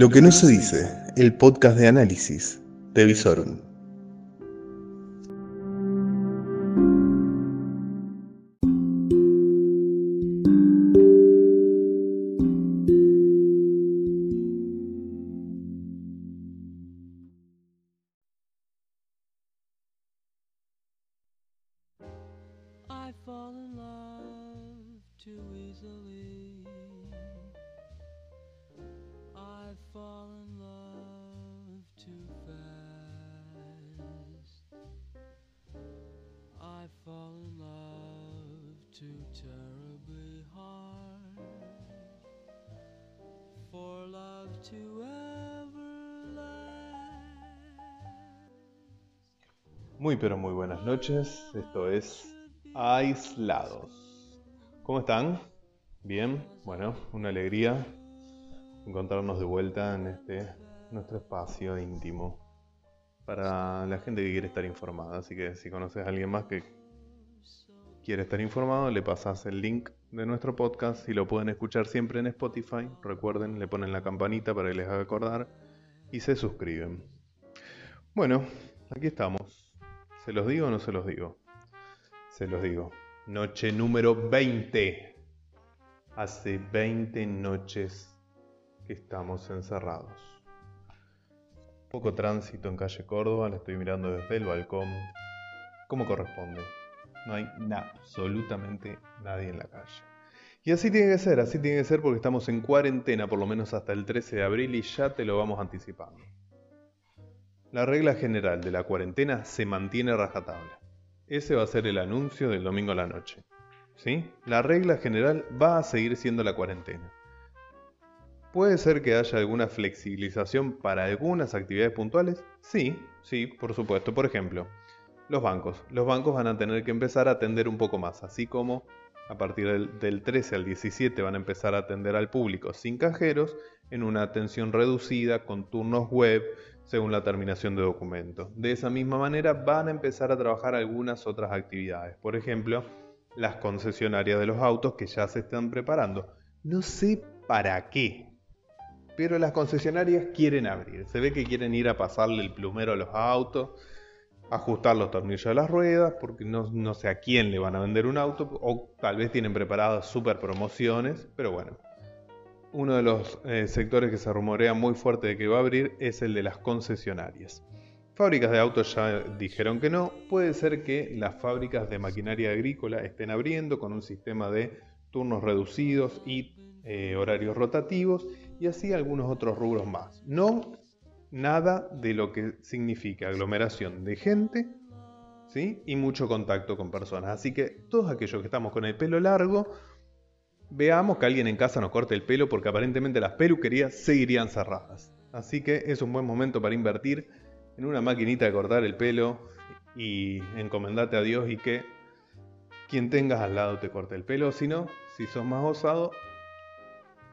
Lo que no se dice, el podcast de análisis de Visorum. Muy pero muy buenas noches, esto es Aislados. ¿Cómo están? Bien, bueno, una alegría encontrarnos de vuelta en este nuestro espacio íntimo para la gente que quiere estar informada. Así que si conoces a alguien más que quiere estar informado, le pasas el link de nuestro podcast y lo pueden escuchar siempre en Spotify. Recuerden, le ponen la campanita para que les haga acordar y se suscriben. Bueno, aquí estamos. ¿Se los digo o no se los digo? Se los digo. Noche número 20. Hace 20 noches que estamos encerrados. Poco tránsito en calle Córdoba, la estoy mirando desde el balcón. Como corresponde. No hay absolutamente nadie en la calle. Y así tiene que ser, así tiene que ser porque estamos en cuarentena por lo menos hasta el 13 de abril y ya te lo vamos anticipando. La regla general de la cuarentena se mantiene rajatabla. Ese va a ser el anuncio del domingo a la noche. ¿Sí? La regla general va a seguir siendo la cuarentena. ¿Puede ser que haya alguna flexibilización para algunas actividades puntuales? Sí, sí, por supuesto. Por ejemplo, los bancos. Los bancos van a tener que empezar a atender un poco más, así como a partir del, del 13 al 17 van a empezar a atender al público sin cajeros en una atención reducida con turnos web según la terminación de documentos. De esa misma manera van a empezar a trabajar algunas otras actividades. Por ejemplo, las concesionarias de los autos que ya se están preparando. No sé para qué, pero las concesionarias quieren abrir. Se ve que quieren ir a pasarle el plumero a los autos, ajustar los tornillos de las ruedas, porque no, no sé a quién le van a vender un auto, o tal vez tienen preparadas super promociones, pero bueno. Uno de los eh, sectores que se rumorea muy fuerte de que va a abrir es el de las concesionarias. Fábricas de autos ya dijeron que no. Puede ser que las fábricas de maquinaria agrícola estén abriendo con un sistema de turnos reducidos y eh, horarios rotativos y así algunos otros rubros más. No nada de lo que significa aglomeración de gente ¿sí? y mucho contacto con personas. Así que todos aquellos que estamos con el pelo largo, veamos que alguien en casa nos corte el pelo porque aparentemente las peluquerías seguirían cerradas. Así que es un buen momento para invertir en una maquinita de cortar el pelo y encomendarte a Dios y que quien tengas al lado te corte el pelo. Si no, si sos más osado,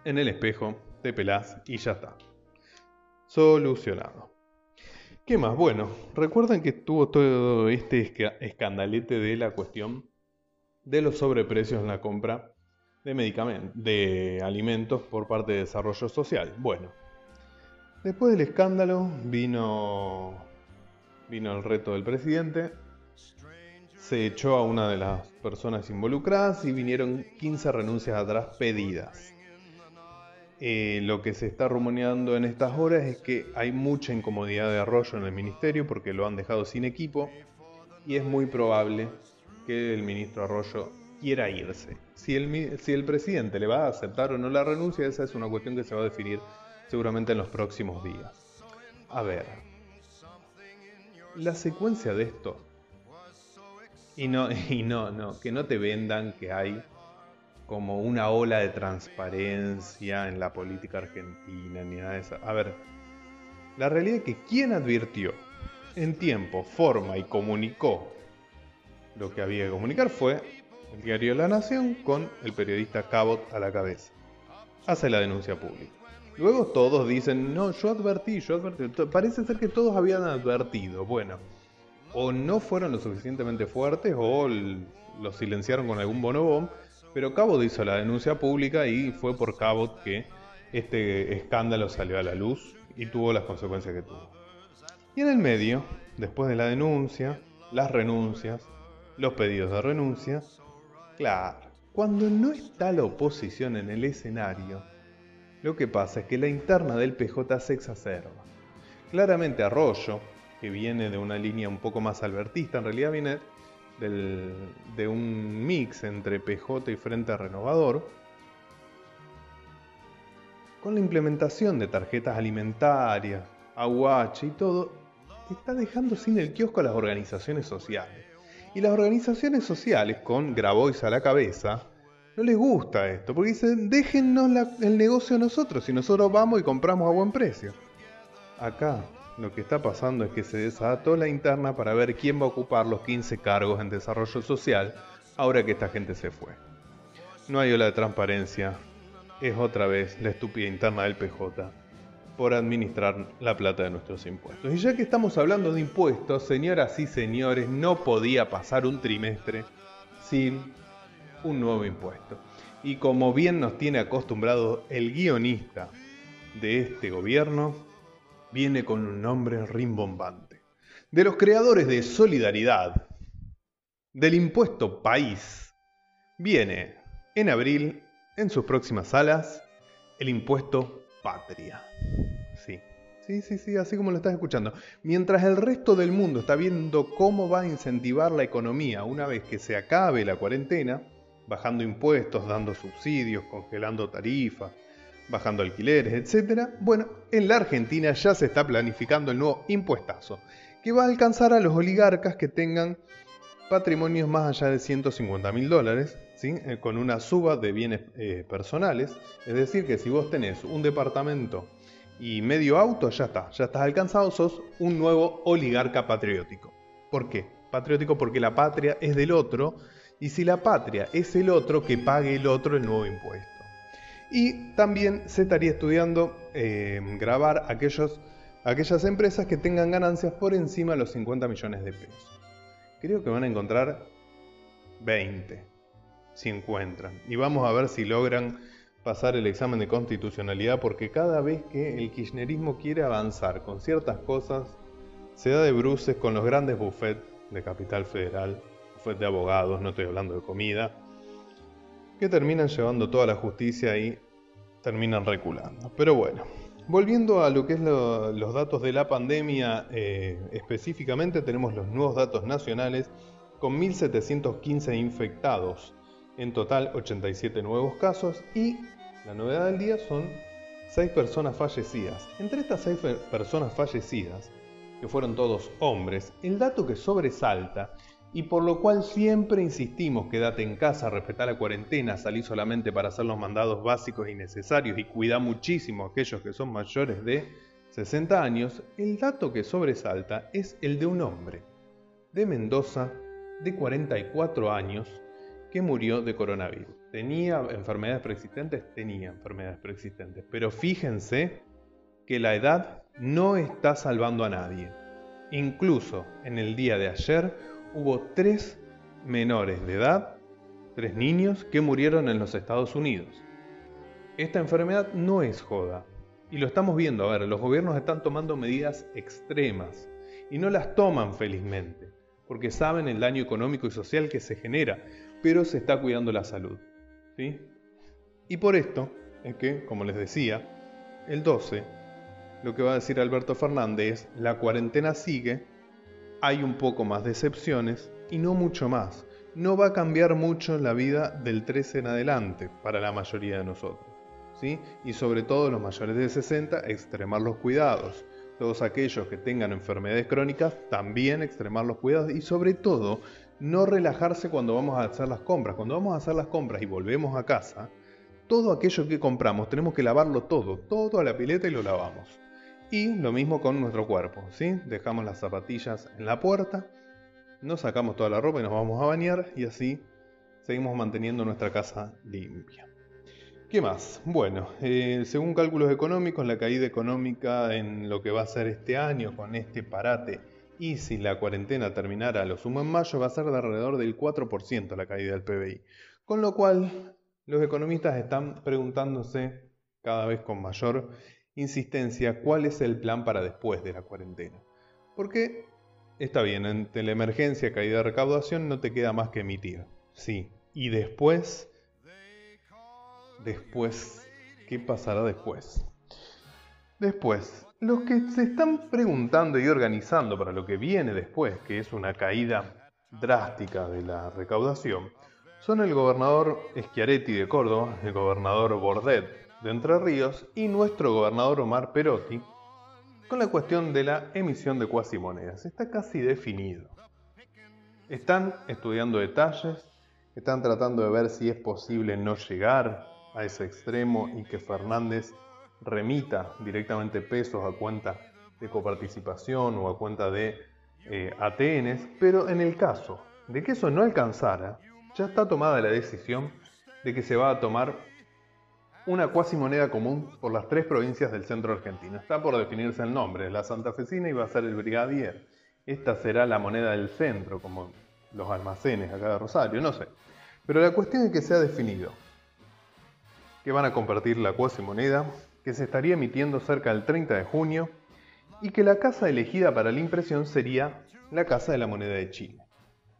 en el espejo te pelás y ya está. Solucionado. ¿Qué más? Bueno, recuerdan que estuvo todo este esca- escandalete de la cuestión de los sobreprecios en la compra de medicamentos, de alimentos por parte de desarrollo social. Bueno, después del escándalo vino vino el reto del presidente, se echó a una de las personas involucradas y vinieron 15 renuncias atrás pedidas. Eh, lo que se está rumoreando en estas horas es que hay mucha incomodidad de Arroyo en el ministerio porque lo han dejado sin equipo y es muy probable que el ministro Arroyo quiera irse. Si el, si el presidente le va a aceptar o no la renuncia, esa es una cuestión que se va a definir seguramente en los próximos días. A ver, la secuencia de esto, y no, y no, no, que no te vendan que hay como una ola de transparencia en la política argentina ni nada de eso. A ver, la realidad es que quien advirtió en tiempo, forma y comunicó lo que había que comunicar fue el diario La Nación con el periodista Cabot a la cabeza. Hace la denuncia pública. Luego todos dicen, no, yo advertí, yo advertí. Parece ser que todos habían advertido. Bueno, o no fueron lo suficientemente fuertes o los silenciaron con algún bonobón. Pero Cabot hizo la denuncia pública y fue por Cabot que este escándalo salió a la luz y tuvo las consecuencias que tuvo. Y en el medio, después de la denuncia, las renuncias, los pedidos de renuncia, claro, cuando no está la oposición en el escenario, lo que pasa es que la interna del PJ se exacerba. Claramente Arroyo, que viene de una línea un poco más albertista, en realidad viene de un mix entre PJ y Frente Renovador, con la implementación de tarjetas alimentarias, aguache y todo, está dejando sin el kiosco a las organizaciones sociales. Y las organizaciones sociales, con Grabois a la cabeza, no les gusta esto, porque dicen, déjennos el negocio a nosotros y nosotros vamos y compramos a buen precio. Acá lo que está pasando es que se desató la interna para ver quién va a ocupar los 15 cargos en desarrollo social ahora que esta gente se fue. No hay ola de transparencia, es otra vez la estúpida interna del PJ por administrar la plata de nuestros impuestos. Y ya que estamos hablando de impuestos, señoras y señores, no podía pasar un trimestre sin un nuevo impuesto. Y como bien nos tiene acostumbrado el guionista de este gobierno, viene con un nombre rimbombante. De los creadores de Solidaridad, del impuesto país, viene en abril, en sus próximas salas, el impuesto patria. Sí, sí, sí, sí, así como lo estás escuchando. Mientras el resto del mundo está viendo cómo va a incentivar la economía una vez que se acabe la cuarentena, bajando impuestos, dando subsidios, congelando tarifas, bajando alquileres, etc. Bueno, en la Argentina ya se está planificando el nuevo impuestazo, que va a alcanzar a los oligarcas que tengan patrimonios más allá de 150 mil dólares. Eh, con una suba de bienes eh, personales. Es decir, que si vos tenés un departamento y medio auto, ya está, ya estás alcanzado, sos un nuevo oligarca patriótico. ¿Por qué? Patriótico porque la patria es del otro, y si la patria es el otro, que pague el otro el nuevo impuesto. Y también se estaría estudiando eh, grabar aquellos, aquellas empresas que tengan ganancias por encima de los 50 millones de pesos. Creo que van a encontrar 20, si encuentran. Y vamos a ver si logran pasar el examen de constitucionalidad, porque cada vez que el kirchnerismo quiere avanzar con ciertas cosas, se da de bruces con los grandes buffets de Capital Federal, buffet de abogados, no estoy hablando de comida, que terminan llevando toda la justicia y terminan reculando. Pero bueno, volviendo a lo que es lo- los datos de la pandemia, eh, específicamente tenemos los nuevos datos nacionales con 1.715 infectados, en total 87 nuevos casos y la novedad del día son 6 personas fallecidas. Entre estas 6 fe- personas fallecidas, que fueron todos hombres, el dato que sobresalta y por lo cual siempre insistimos quédate en casa, respetá la cuarentena, salí solamente para hacer los mandados básicos y necesarios y cuidá muchísimo a aquellos que son mayores de 60 años, el dato que sobresalta es el de un hombre de Mendoza de 44 años que murió de coronavirus. ¿Tenía enfermedades preexistentes? Tenía enfermedades preexistentes. Pero fíjense que la edad no está salvando a nadie. Incluso en el día de ayer hubo tres menores de edad, tres niños, que murieron en los Estados Unidos. Esta enfermedad no es joda. Y lo estamos viendo, a ver, los gobiernos están tomando medidas extremas y no las toman felizmente, porque saben el daño económico y social que se genera, pero se está cuidando la salud. ¿Sí? Y por esto es que, como les decía, el 12, lo que va a decir Alberto Fernández es, la cuarentena sigue, hay un poco más de excepciones y no mucho más. No va a cambiar mucho la vida del 13 en adelante para la mayoría de nosotros. ¿sí? Y sobre todo los mayores de 60, extremar los cuidados. Todos aquellos que tengan enfermedades crónicas, también extremar los cuidados y sobre todo no relajarse cuando vamos a hacer las compras. Cuando vamos a hacer las compras y volvemos a casa, todo aquello que compramos tenemos que lavarlo todo, todo a la pileta y lo lavamos. Y lo mismo con nuestro cuerpo, ¿sí? Dejamos las zapatillas en la puerta, nos sacamos toda la ropa y nos vamos a bañar y así seguimos manteniendo nuestra casa limpia. ¿Qué más? Bueno, eh, según cálculos económicos, la caída económica en lo que va a ser este año con este parate y si la cuarentena terminara a lo sumo en mayo va a ser de alrededor del 4% la caída del PBI. Con lo cual, los economistas están preguntándose cada vez con mayor insistencia cuál es el plan para después de la cuarentena. Porque está bien, ante la emergencia, caída de recaudación, no te queda más que emitir. Sí. Y después, después, ¿qué pasará después? Después, los que se están preguntando y organizando para lo que viene después, que es una caída drástica de la recaudación, son el gobernador Schiaretti de Córdoba, el gobernador Bordet de Entre Ríos y nuestro gobernador Omar Perotti, con la cuestión de la emisión de cuasimonedas. Está casi definido. Están estudiando detalles, están tratando de ver si es posible no llegar a ese extremo y que Fernández remita directamente pesos a cuenta de coparticipación o a cuenta de eh, ATNs, pero en el caso de que eso no alcanzara, ya está tomada la decisión de que se va a tomar una cuasi moneda común por las tres provincias del centro argentino. Está por definirse el nombre, la santafesina iba a ser el brigadier. Esta será la moneda del centro, como los almacenes acá de Rosario, no sé. Pero la cuestión es que se ha definido que van a compartir la cuasi moneda, que se estaría emitiendo cerca del 30 de junio y que la casa elegida para la impresión sería la Casa de la Moneda de Chile.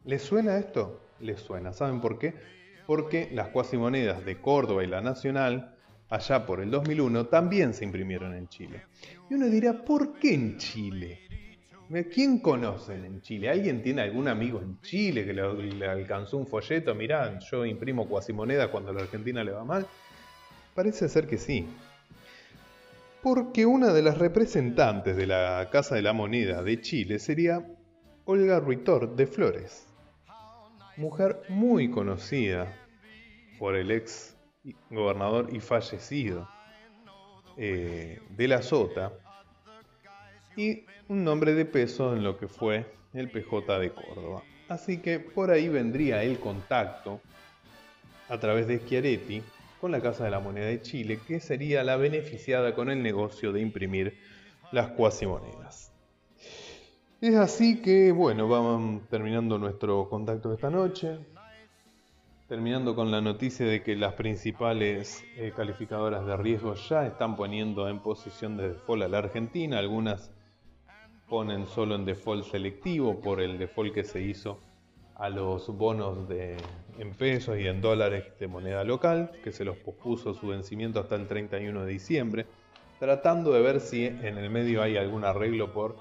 ¿Les suena esto? Les suena. ¿Saben por qué? Porque las cuasimonedas de Córdoba y la Nacional, allá por el 2001, también se imprimieron en Chile. Y uno dirá, ¿por qué en Chile? ¿Quién conocen en Chile? ¿Alguien tiene algún amigo en Chile que le, alcanzó un folleto? Mirá, yo imprimo cuasimoneda cuando a la Argentina le va mal. Parece ser que sí. Porque una de las representantes de la Casa de la Moneda de Chile sería Olga Ruitor de Flores, mujer muy conocida por el ex gobernador y fallecido eh, de la Sota, y un nombre de peso en lo que fue el PJ de Córdoba. Así que por ahí vendría el contacto a través de Schiaretti con la Casa de la Moneda de Chile, que sería la beneficiada con el negocio de imprimir las cuasimonedas. Es así que, bueno, vamos terminando nuestro contacto de esta noche, terminando con la noticia de que las principales eh, calificadoras de riesgo ya están poniendo en posición de default a la Argentina, algunas ponen solo en default selectivo por el default que se hizo a los bonos de, en pesos y en dólares de moneda local, que se los pospuso su vencimiento hasta el 31 de diciembre, tratando de ver si en el medio hay algún arreglo por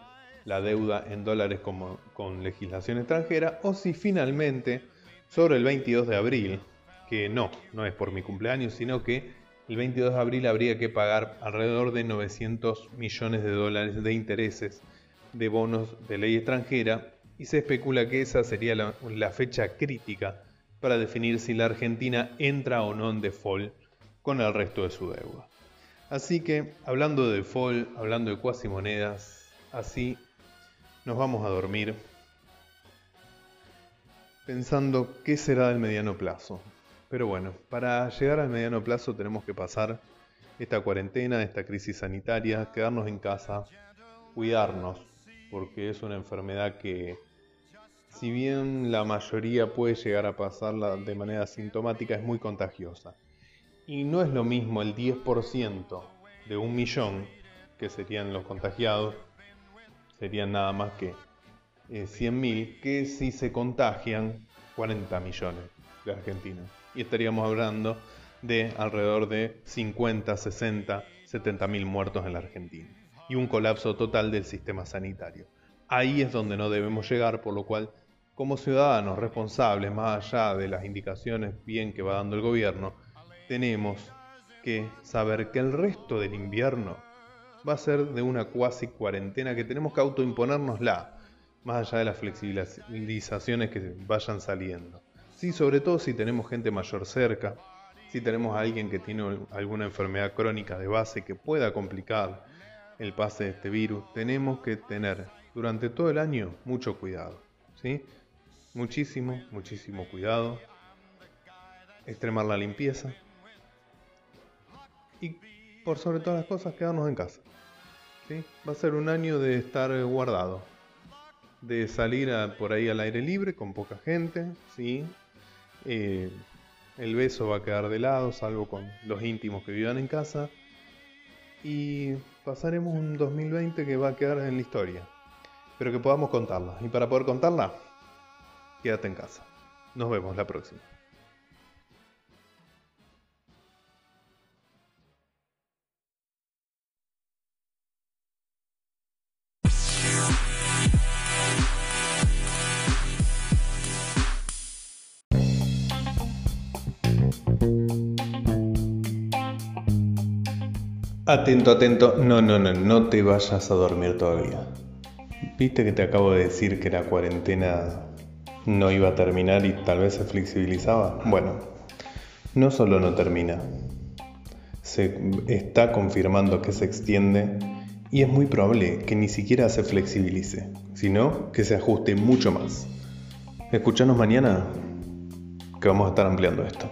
la deuda en dólares como, con legislación extranjera, o si finalmente sobre el 22 de abril, que no, no es por mi cumpleaños, sino que el 22 de abril habría que pagar alrededor de 900 millones de dólares de intereses de bonos de ley extranjera y se especula que esa sería la, fecha crítica para definir si la Argentina entra o no en default con el resto de su deuda. Así que, hablando de default, hablando de cuasimonedas, así nos vamos a dormir pensando qué será del mediano plazo. Pero bueno, para llegar al mediano plazo tenemos que pasar esta cuarentena, esta crisis sanitaria, quedarnos en casa, cuidarnos, porque es una enfermedad que, si bien la mayoría puede llegar a pasarla de manera asintomática, es muy contagiosa. Y no es lo mismo el 10% de un millón, que serían los contagiados, serían nada más que eh, 100.000, que si se contagian 40 millones de argentinos. Y estaríamos hablando de alrededor de 50, 60, 70 mil muertos en la Argentina y un colapso total del sistema sanitario. Ahí es donde no debemos llegar, por lo cual, como ciudadanos responsables, más allá de las indicaciones bien que va dando el gobierno, tenemos que saber que el resto del invierno va a ser de una cuasi cuarentena que tenemos que autoimponérnosla, más allá de las flexibilizaciones que vayan saliendo. Sí, sobre todo si tenemos gente mayor cerca, si tenemos a alguien que tiene alguna enfermedad crónica de base que pueda complicar el pase de este virus, tenemos que tener durante todo el año mucho cuidado. ¿sí? Muchísimo, muchísimo cuidado. Extremar la limpieza. Y por sobre todas las cosas, quedarnos en casa. ¿sí? Va a ser un año de estar guardado. De salir por ahí al aire libre con poca gente. ¿sí? Eh, el beso va a quedar de lado, salvo con los íntimos que vivan en casa y pasaremos un 2020 que va a quedar en la historia, pero que podamos contarla. Y para poder contarla, quédate en casa. Nos vemos la próxima. Atento, atento. No, no, no, no te vayas a dormir todavía. ¿Viste que te acabo de decir que la cuarentena no iba a terminar y tal vez se flexibilizaba? Bueno, no solo no termina, se está confirmando que se extiende y es muy probable que ni siquiera se flexibilice, sino que se ajuste mucho más. Escuchanos mañana que vamos a estar ampliando esto.